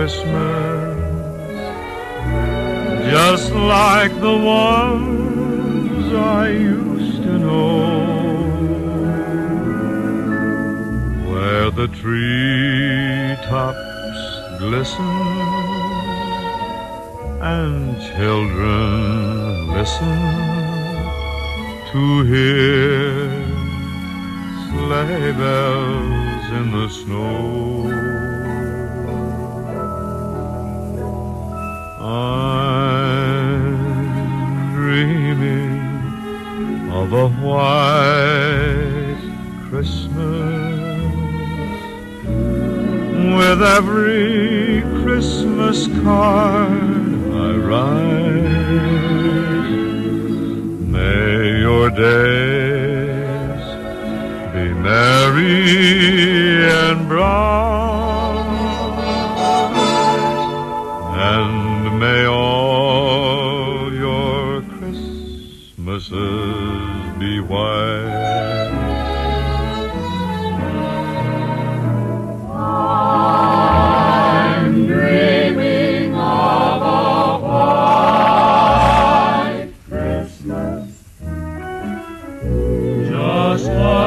Christmas, just like the ones I used to know, where the treetops glisten and children listen to hear sleigh bells in the snow. I'm dreaming of a white Christmas with every Christmas card I write. May your days be merry and bright, Christmases. I'm dreaming of a white Christmas. Just like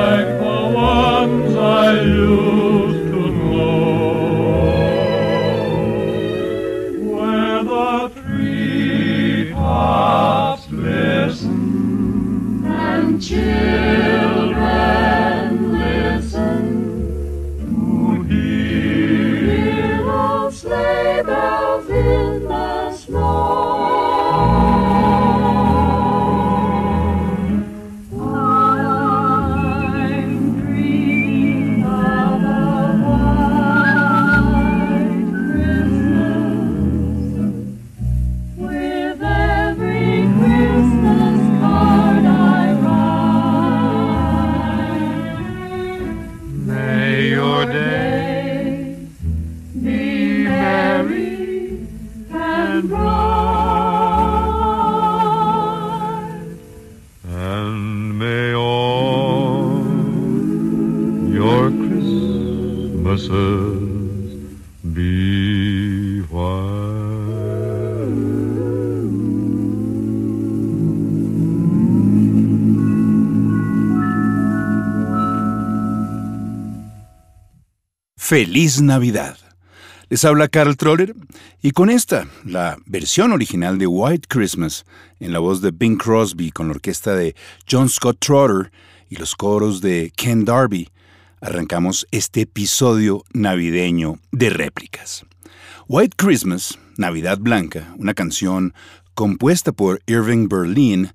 Feliz Navidad. Les habla Carl Troller y con esta, la versión original de White Christmas, en la voz de Bing Crosby con la orquesta de John Scott Trotter y los coros de Ken Darby, arrancamos este episodio navideño de réplicas. White Christmas, Navidad Blanca, una canción compuesta por Irving Berlin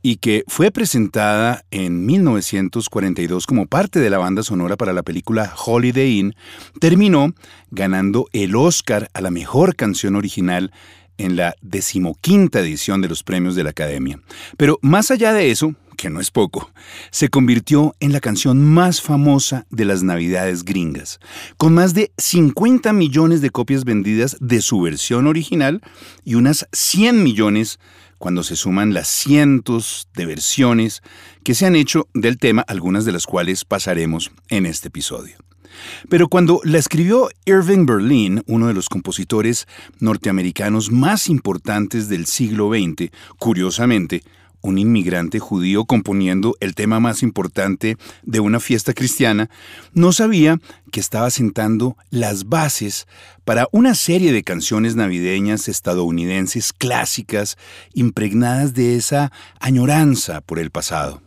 y que fue presentada en 1942 como parte de la banda sonora para la película Holiday Inn, terminó ganando el Oscar a la mejor canción original en la decimoquinta edición de los premios de la Academia. Pero más allá de eso, que no es poco, se convirtió en la canción más famosa de las Navidades gringas, con más de 50 millones de copias vendidas de su versión original y unas 100 millones cuando se suman las cientos de versiones que se han hecho del tema, algunas de las cuales pasaremos en este episodio. Pero cuando la escribió Irving Berlin, uno de los compositores norteamericanos más importantes del siglo XX, curiosamente, un inmigrante judío componiendo el tema más importante de una fiesta cristiana, no sabía que estaba sentando las bases para una serie de canciones navideñas estadounidenses clásicas impregnadas de esa añoranza por el pasado.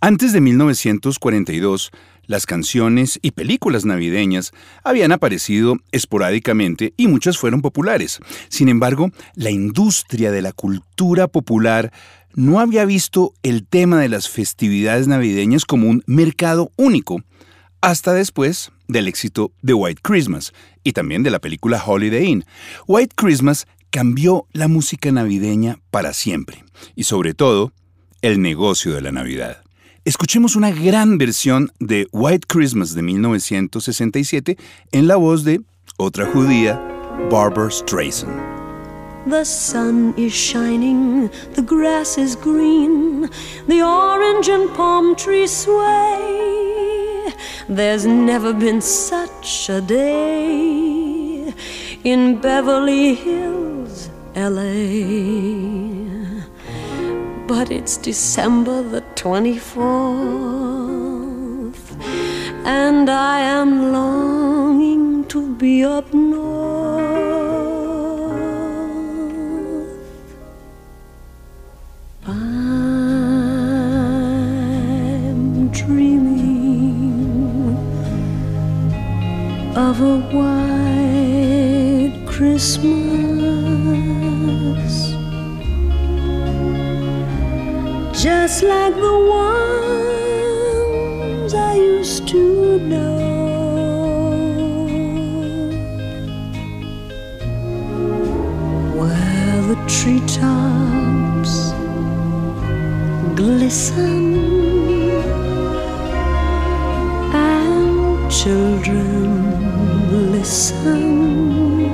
Antes de 1942, las canciones y películas navideñas habían aparecido esporádicamente y muchas fueron populares. Sin embargo, la industria de la cultura popular no había visto el tema de las festividades navideñas como un mercado único, hasta después del éxito de White Christmas y también de la película Holiday Inn. White Christmas cambió la música navideña para siempre y sobre todo el negocio de la Navidad. Escuchemos una gran versión de White Christmas de 1967 en la voz de otra judía, Barbara Streisand. The sun is shining, the grass is green, the orange and palm trees sway. There's never been such a day in Beverly Hills, LA but it's December the 24th, and I am longing to be up north. Dreaming of a white Christmas just like the ones I used to know. Where the treetops glisten children listen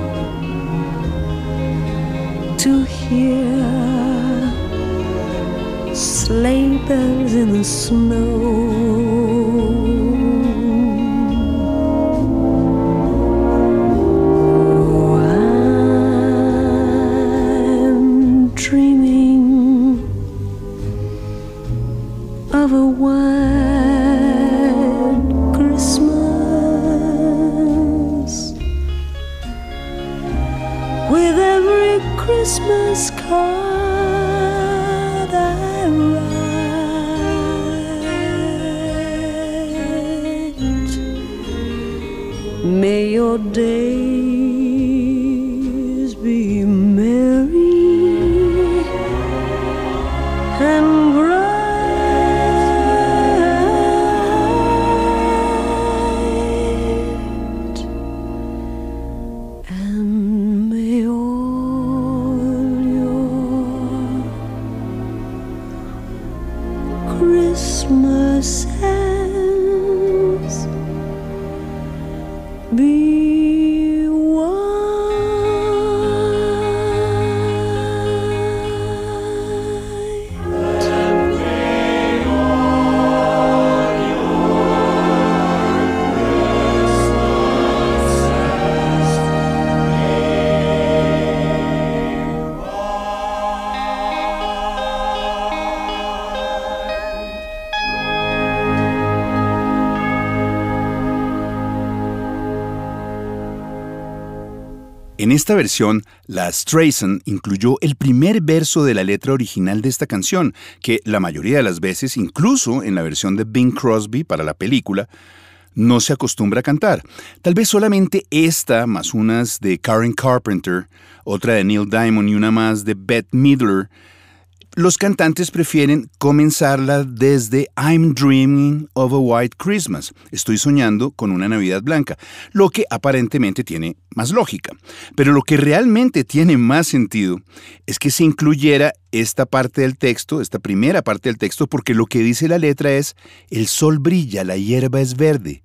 to hear sleigh bells in the snow. En esta versión, la Streisand incluyó el primer verso de la letra original de esta canción, que la mayoría de las veces, incluso en la versión de Bing Crosby para la película, no se acostumbra a cantar. Tal vez solamente esta, más unas de Karen Carpenter, otra de Neil Diamond y una más de Bette Midler, los cantantes prefieren comenzarla desde I'm Dreaming of a White Christmas. Estoy soñando con una Navidad blanca, lo que aparentemente tiene más lógica. Pero lo que realmente tiene más sentido es que se incluyera esta parte del texto, esta primera parte del texto, porque lo que dice la letra es, el sol brilla, la hierba es verde.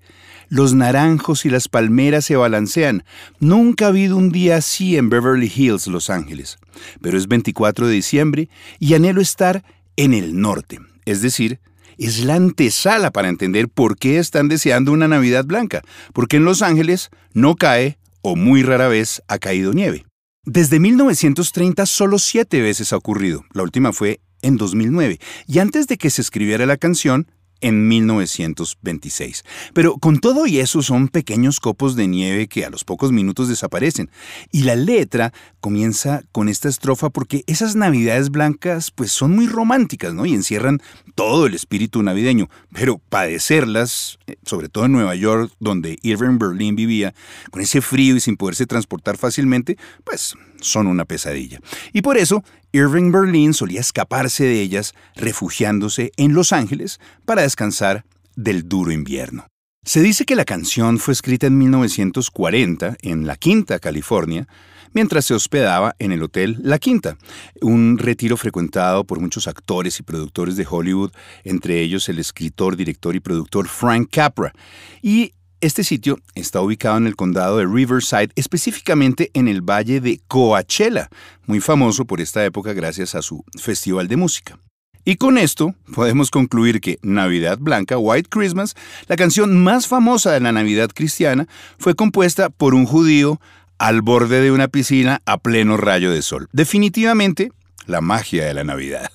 Los naranjos y las palmeras se balancean. Nunca ha habido un día así en Beverly Hills, Los Ángeles. Pero es 24 de diciembre y anhelo estar en el norte. Es decir, es la antesala para entender por qué están deseando una Navidad blanca. Porque en Los Ángeles no cae o muy rara vez ha caído nieve. Desde 1930 solo siete veces ha ocurrido. La última fue en 2009. Y antes de que se escribiera la canción, en 1926. Pero con todo y eso son pequeños copos de nieve que a los pocos minutos desaparecen. Y la letra comienza con esta estrofa porque esas navidades blancas pues son muy románticas, ¿no? Y encierran todo el espíritu navideño. Pero padecerlas, eh, sobre todo en Nueva York, donde Irving Berlin vivía, con ese frío y sin poderse transportar fácilmente, pues son una pesadilla. Y por eso Irving Berlin solía escaparse de ellas refugiándose en Los Ángeles para descansar del duro invierno. Se dice que la canción fue escrita en 1940 en La Quinta, California, mientras se hospedaba en el Hotel La Quinta, un retiro frecuentado por muchos actores y productores de Hollywood, entre ellos el escritor, director y productor Frank Capra. Y este sitio está ubicado en el condado de Riverside, específicamente en el valle de Coachella, muy famoso por esta época gracias a su festival de música. Y con esto podemos concluir que Navidad Blanca, White Christmas, la canción más famosa de la Navidad cristiana, fue compuesta por un judío al borde de una piscina a pleno rayo de sol. Definitivamente, la magia de la Navidad.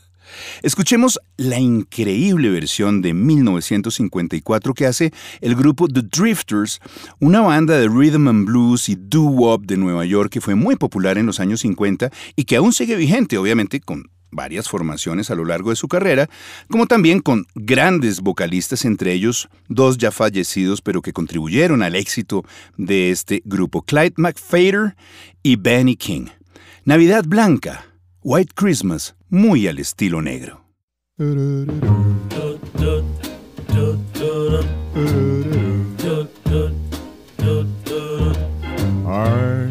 Escuchemos la increíble versión de 1954 que hace el grupo The Drifters, una banda de rhythm and blues y doo-wop de Nueva York que fue muy popular en los años 50 y que aún sigue vigente, obviamente con varias formaciones a lo largo de su carrera, como también con grandes vocalistas, entre ellos dos ya fallecidos, pero que contribuyeron al éxito de este grupo, Clyde McFader y Benny King. Navidad Blanca, White Christmas, muy al estilo negro. I'm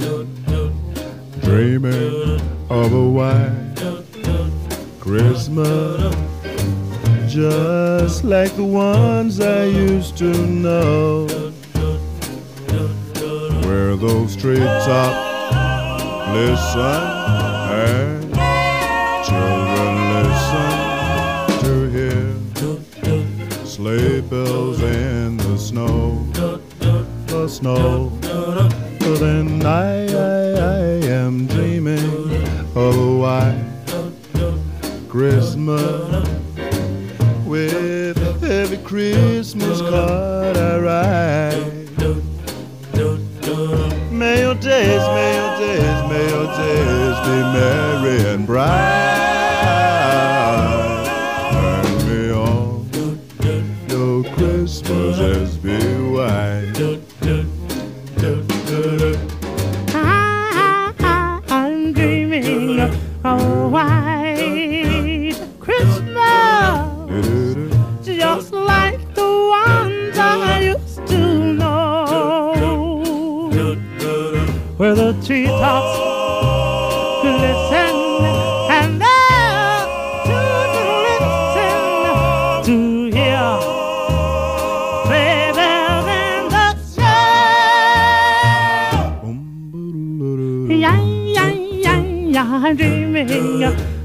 dreaming of a white Christmas, just like the ones I used to know, where those treetops listen and bells in the snow, the snow. Then I, I, I am dreaming of a white Christmas with every Christmas card I write. May your days, may your days, may your days be merry and bright.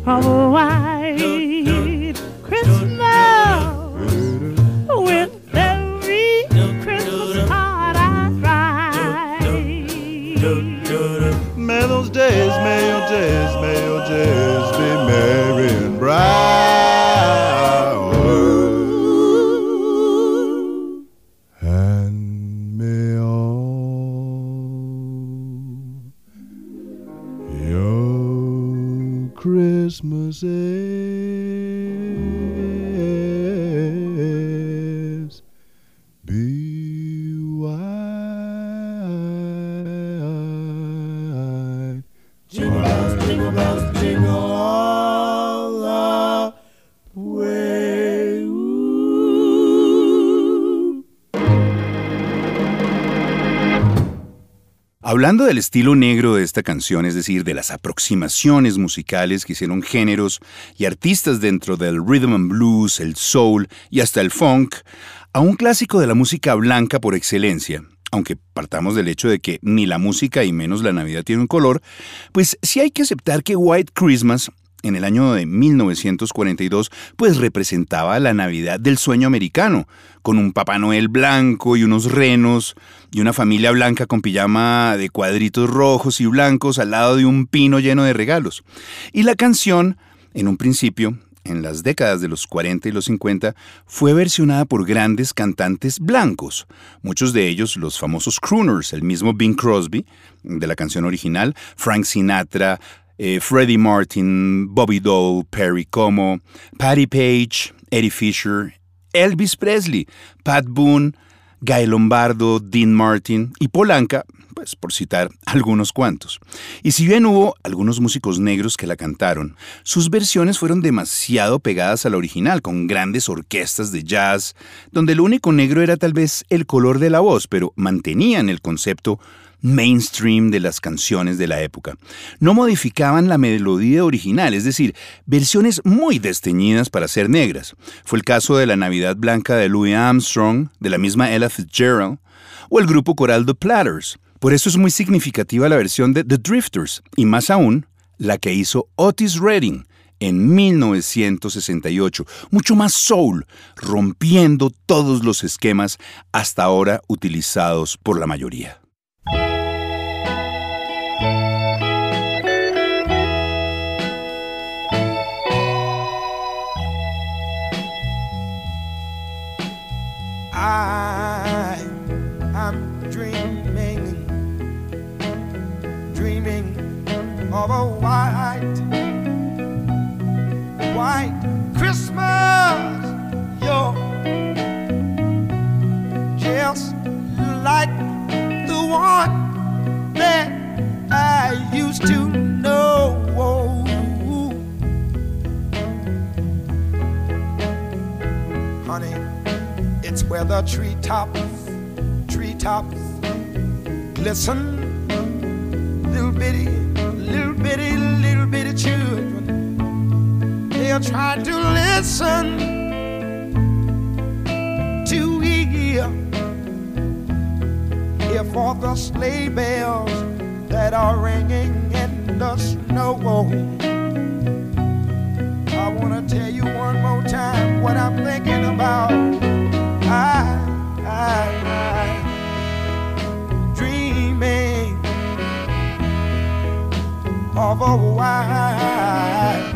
Dreaming of Hablando del estilo negro de esta canción, es decir, de las aproximaciones musicales que hicieron géneros y artistas dentro del rhythm and blues, el soul y hasta el funk, a un clásico de la música blanca por excelencia, aunque partamos del hecho de que ni la música y menos la Navidad tiene un color, pues sí hay que aceptar que White Christmas en el año de 1942, pues representaba la Navidad del sueño americano, con un Papá Noel blanco y unos renos, y una familia blanca con pijama de cuadritos rojos y blancos al lado de un pino lleno de regalos. Y la canción, en un principio, en las décadas de los 40 y los 50, fue versionada por grandes cantantes blancos, muchos de ellos los famosos crooners, el mismo Bing Crosby, de la canción original, Frank Sinatra, eh, Freddie Martin, Bobby Dole, Perry Como, Patty Page, Eddie Fisher, Elvis Presley, Pat Boone, Guy Lombardo, Dean Martin y Polanca, pues por citar algunos cuantos. Y si bien hubo algunos músicos negros que la cantaron, sus versiones fueron demasiado pegadas a la original, con grandes orquestas de jazz, donde lo único negro era tal vez el color de la voz, pero mantenían el concepto mainstream de las canciones de la época. No modificaban la melodía original, es decir, versiones muy desteñidas para ser negras. Fue el caso de la Navidad Blanca de Louis Armstrong, de la misma Ella Fitzgerald, o el grupo coral The Platters. Por eso es muy significativa la versión de The Drifters, y más aún, la que hizo Otis Redding en 1968, mucho más soul, rompiendo todos los esquemas hasta ahora utilizados por la mayoría. Used to know. Honey, it's where the treetops, treetops glisten. Little bitty, little bitty, little bitty children. They are trying to listen to hear, hear for the sleigh bells that are ringing in the snow. I wanna tell you one more time what I'm thinking about. I, I, I, dreaming of a white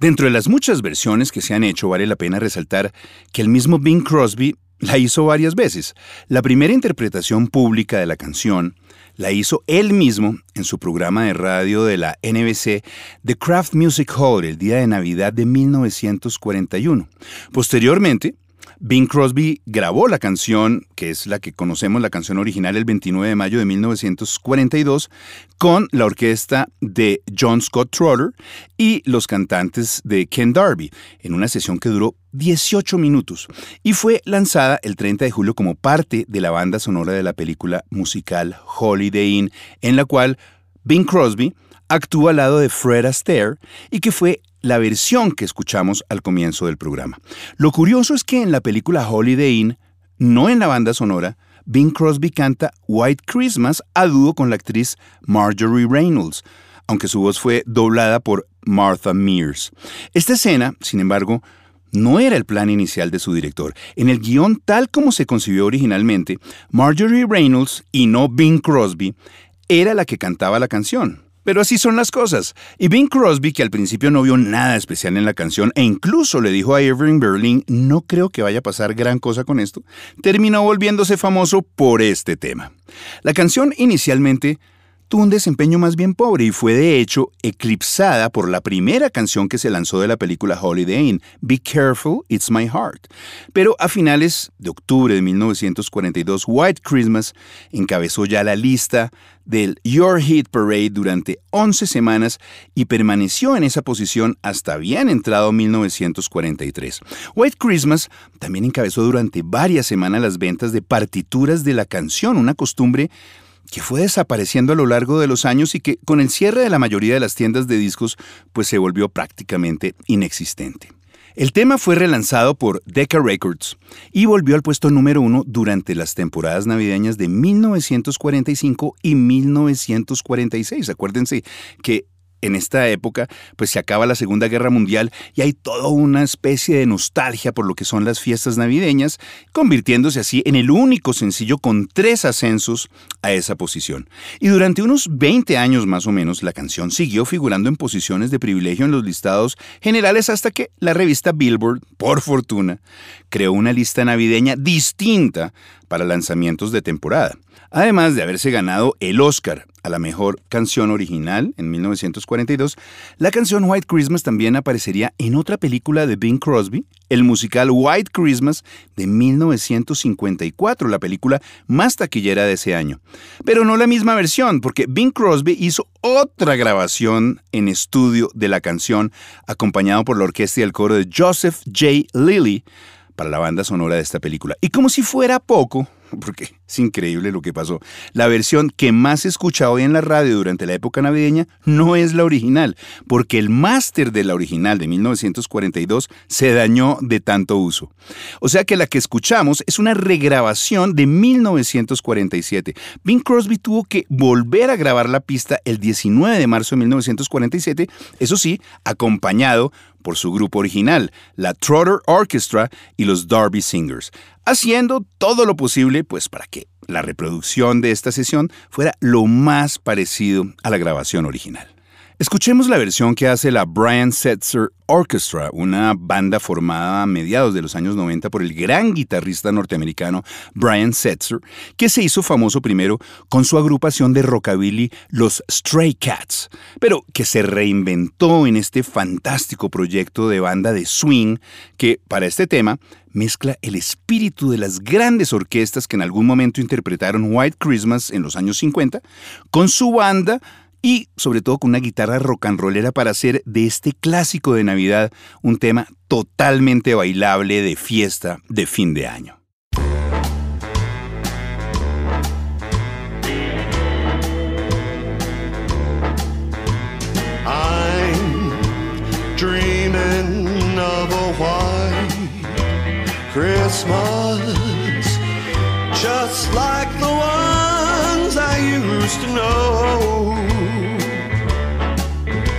Dentro de las muchas versiones que se han hecho, vale la pena resaltar que el mismo Bing Crosby la hizo varias veces. La primera interpretación pública de la canción la hizo él mismo en su programa de radio de la NBC The Craft Music Hall el día de Navidad de 1941. Posteriormente, Bing Crosby grabó la canción, que es la que conocemos, la canción original, el 29 de mayo de 1942, con la orquesta de John Scott Trotter y los cantantes de Ken Darby, en una sesión que duró 18 minutos y fue lanzada el 30 de julio como parte de la banda sonora de la película musical Holiday Inn, en la cual Bing Crosby actúa al lado de Fred Astaire y que fue la versión que escuchamos al comienzo del programa. Lo curioso es que en la película Holiday Inn, no en la banda sonora, Bing Crosby canta White Christmas a dúo con la actriz Marjorie Reynolds, aunque su voz fue doblada por Martha Mears. Esta escena, sin embargo, no era el plan inicial de su director. En el guion tal como se concibió originalmente, Marjorie Reynolds y no Bing Crosby era la que cantaba la canción. Pero así son las cosas. Y Bing Crosby, que al principio no vio nada especial en la canción e incluso le dijo a Irving Berlin, no creo que vaya a pasar gran cosa con esto, terminó volviéndose famoso por este tema. La canción inicialmente tuvo un desempeño más bien pobre y fue de hecho eclipsada por la primera canción que se lanzó de la película Holiday Inn, Be Careful, It's My Heart. Pero a finales de octubre de 1942, White Christmas encabezó ya la lista del Your Hit Parade durante 11 semanas y permaneció en esa posición hasta bien entrado 1943. White Christmas también encabezó durante varias semanas las ventas de partituras de la canción, una costumbre que fue desapareciendo a lo largo de los años y que con el cierre de la mayoría de las tiendas de discos pues se volvió prácticamente inexistente. El tema fue relanzado por Decca Records y volvió al puesto número uno durante las temporadas navideñas de 1945 y 1946. Acuérdense que en esta época, pues se acaba la Segunda Guerra Mundial y hay toda una especie de nostalgia por lo que son las fiestas navideñas, convirtiéndose así en el único sencillo con tres ascensos a esa posición. Y durante unos 20 años más o menos, la canción siguió figurando en posiciones de privilegio en los listados generales hasta que la revista Billboard, por fortuna, creó una lista navideña distinta para lanzamientos de temporada además de haberse ganado el Oscar a la mejor canción original en 1942, la canción White Christmas también aparecería en otra película de Bing Crosby, el musical White Christmas de 1954, la película más taquillera de ese año. Pero no la misma versión, porque Bing Crosby hizo otra grabación en estudio de la canción, acompañado por la orquesta y el coro de Joseph J. Lilly, para la banda sonora de esta película. Y como si fuera poco, porque es increíble lo que pasó. La versión que más se escucha hoy en la radio durante la época navideña no es la original, porque el máster de la original de 1942 se dañó de tanto uso. O sea que la que escuchamos es una regrabación de 1947. Bing Crosby tuvo que volver a grabar la pista el 19 de marzo de 1947, eso sí, acompañado por su grupo original, la Trotter Orchestra y los Darby Singers haciendo todo lo posible pues para que la reproducción de esta sesión fuera lo más parecido a la grabación original. Escuchemos la versión que hace la Brian Setzer Orchestra, una banda formada a mediados de los años 90 por el gran guitarrista norteamericano Brian Setzer, que se hizo famoso primero con su agrupación de rockabilly Los Stray Cats, pero que se reinventó en este fantástico proyecto de banda de swing que, para este tema, mezcla el espíritu de las grandes orquestas que en algún momento interpretaron White Christmas en los años 50 con su banda y sobre todo con una guitarra rock and rollera para hacer de este clásico de Navidad un tema totalmente bailable de fiesta de fin de año. Christmas, just like the ones I used to know,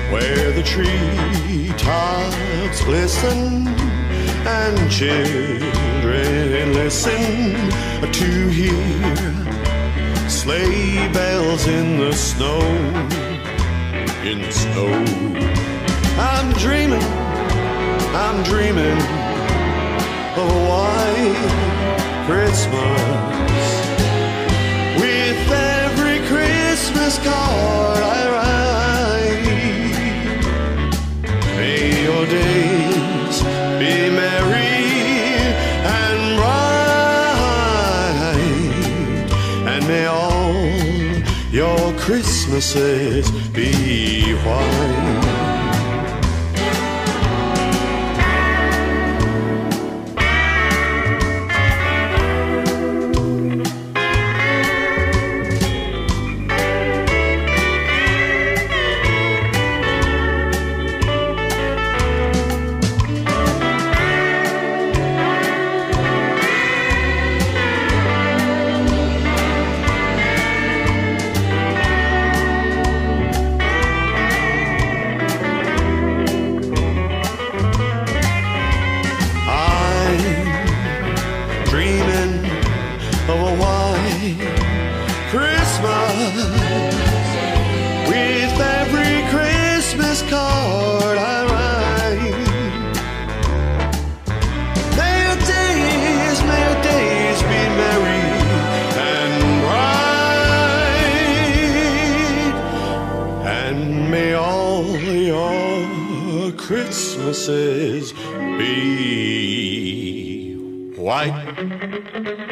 where the tree treetops glisten and children listen to hear sleigh bells in the snow. In the snow. I'm dreaming, I'm dreaming a white Christmas. With every Christmas card I write, may your days be merry and bright, and may all your Christmases be white. Christmases be white.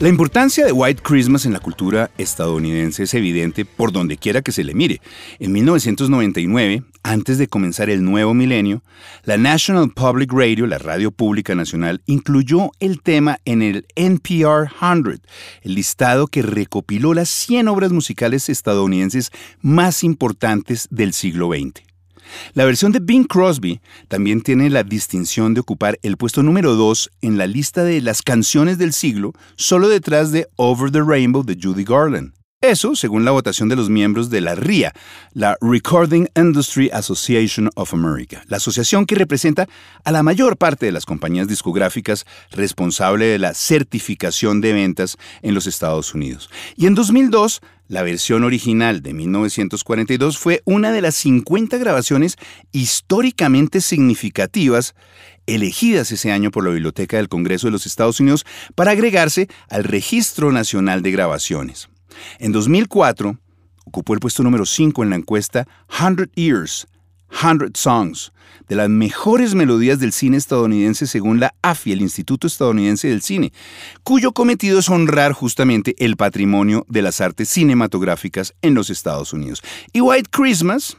La importancia de White Christmas en la cultura estadounidense es evidente por donde quiera que se le mire. En 1999, antes de comenzar el nuevo milenio, la National Public Radio, la radio pública nacional, incluyó el tema en el NPR 100, el listado que recopiló las 100 obras musicales estadounidenses más importantes del siglo XX. La versión de Bing Crosby también tiene la distinción de ocupar el puesto número 2 en la lista de las canciones del siglo, solo detrás de Over the Rainbow de Judy Garland. Eso según la votación de los miembros de la RIA, la Recording Industry Association of America, la asociación que representa a la mayor parte de las compañías discográficas responsable de la certificación de ventas en los Estados Unidos. Y en 2002, la versión original de 1942 fue una de las 50 grabaciones históricamente significativas elegidas ese año por la Biblioteca del Congreso de los Estados Unidos para agregarse al Registro Nacional de Grabaciones. En 2004, ocupó el puesto número 5 en la encuesta 100 Years, 100 Songs, de las mejores melodías del cine estadounidense según la AFI, el Instituto Estadounidense del Cine, cuyo cometido es honrar justamente el patrimonio de las artes cinematográficas en los Estados Unidos. Y White Christmas,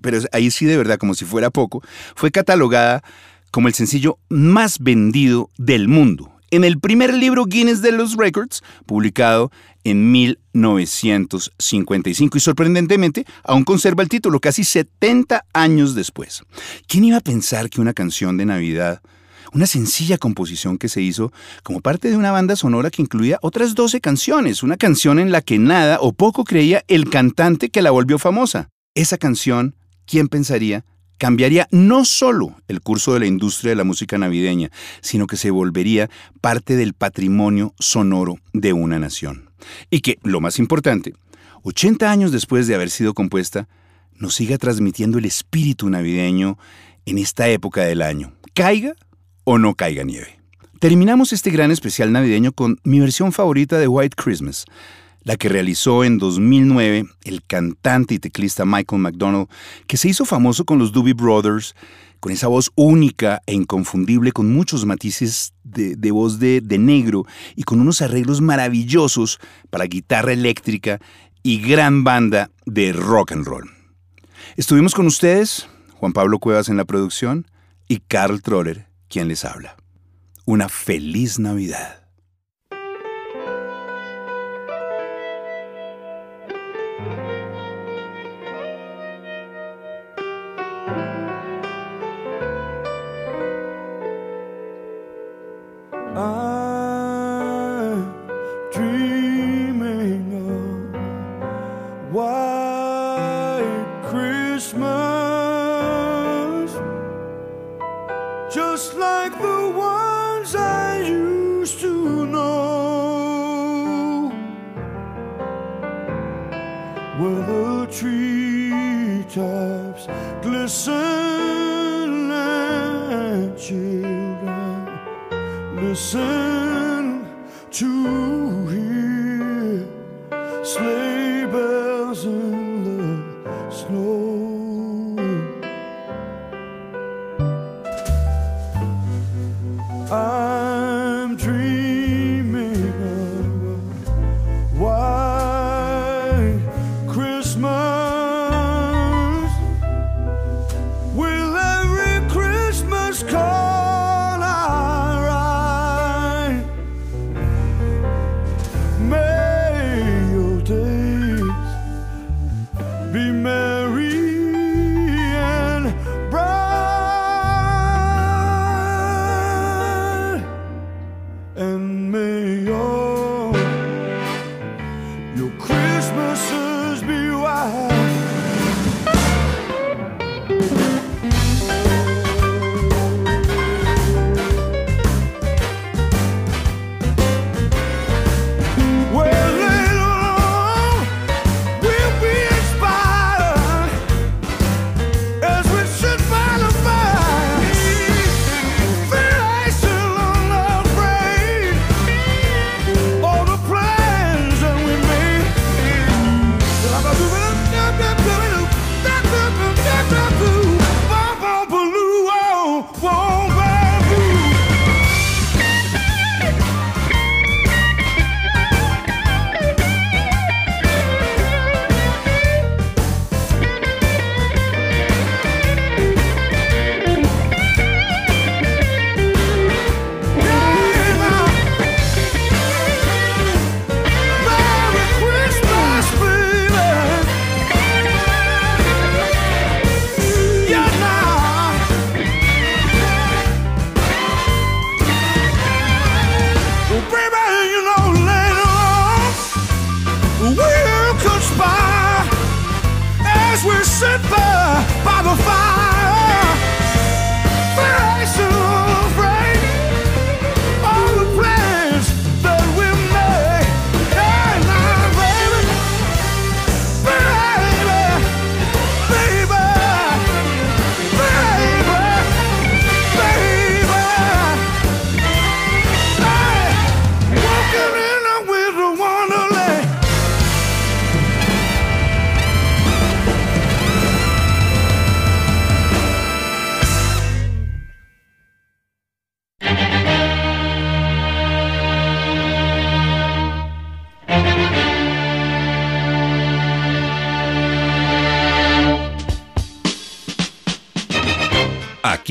pero ahí sí de verdad como si fuera poco, fue catalogada como el sencillo más vendido del mundo en el primer libro Guinness de los Records, publicado en 1955 y sorprendentemente aún conserva el título casi 70 años después. ¿Quién iba a pensar que una canción de Navidad, una sencilla composición que se hizo como parte de una banda sonora que incluía otras 12 canciones, una canción en la que nada o poco creía el cantante que la volvió famosa? Esa canción, ¿quién pensaría cambiaría no solo el curso de la industria de la música navideña, sino que se volvería parte del patrimonio sonoro de una nación. Y que, lo más importante, 80 años después de haber sido compuesta, nos siga transmitiendo el espíritu navideño en esta época del año, caiga o no caiga nieve. Terminamos este gran especial navideño con mi versión favorita de White Christmas, la que realizó en 2009 el cantante y teclista Michael McDonald, que se hizo famoso con los Doobie Brothers, con esa voz única e inconfundible, con muchos matices de, voz de, de negro y con unos arreglos maravillosos para guitarra eléctrica y gran banda de rock and roll. Estuvimos con ustedes, Juan Pablo Cuevas en la producción y Carl Troller, quien les habla. Una feliz Navidad. Listen to goodbye.